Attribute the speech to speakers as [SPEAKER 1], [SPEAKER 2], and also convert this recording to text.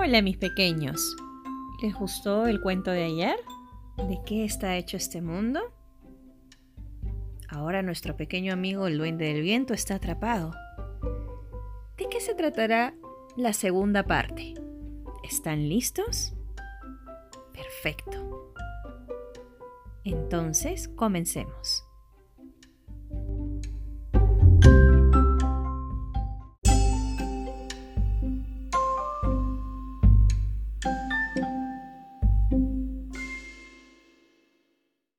[SPEAKER 1] Hola mis pequeños. ¿Les gustó el cuento de ayer? ¿De qué está hecho este mundo? Ahora nuestro pequeño amigo el duende del viento está atrapado. ¿De qué se tratará la segunda parte? ¿Están listos? Perfecto. Entonces, comencemos.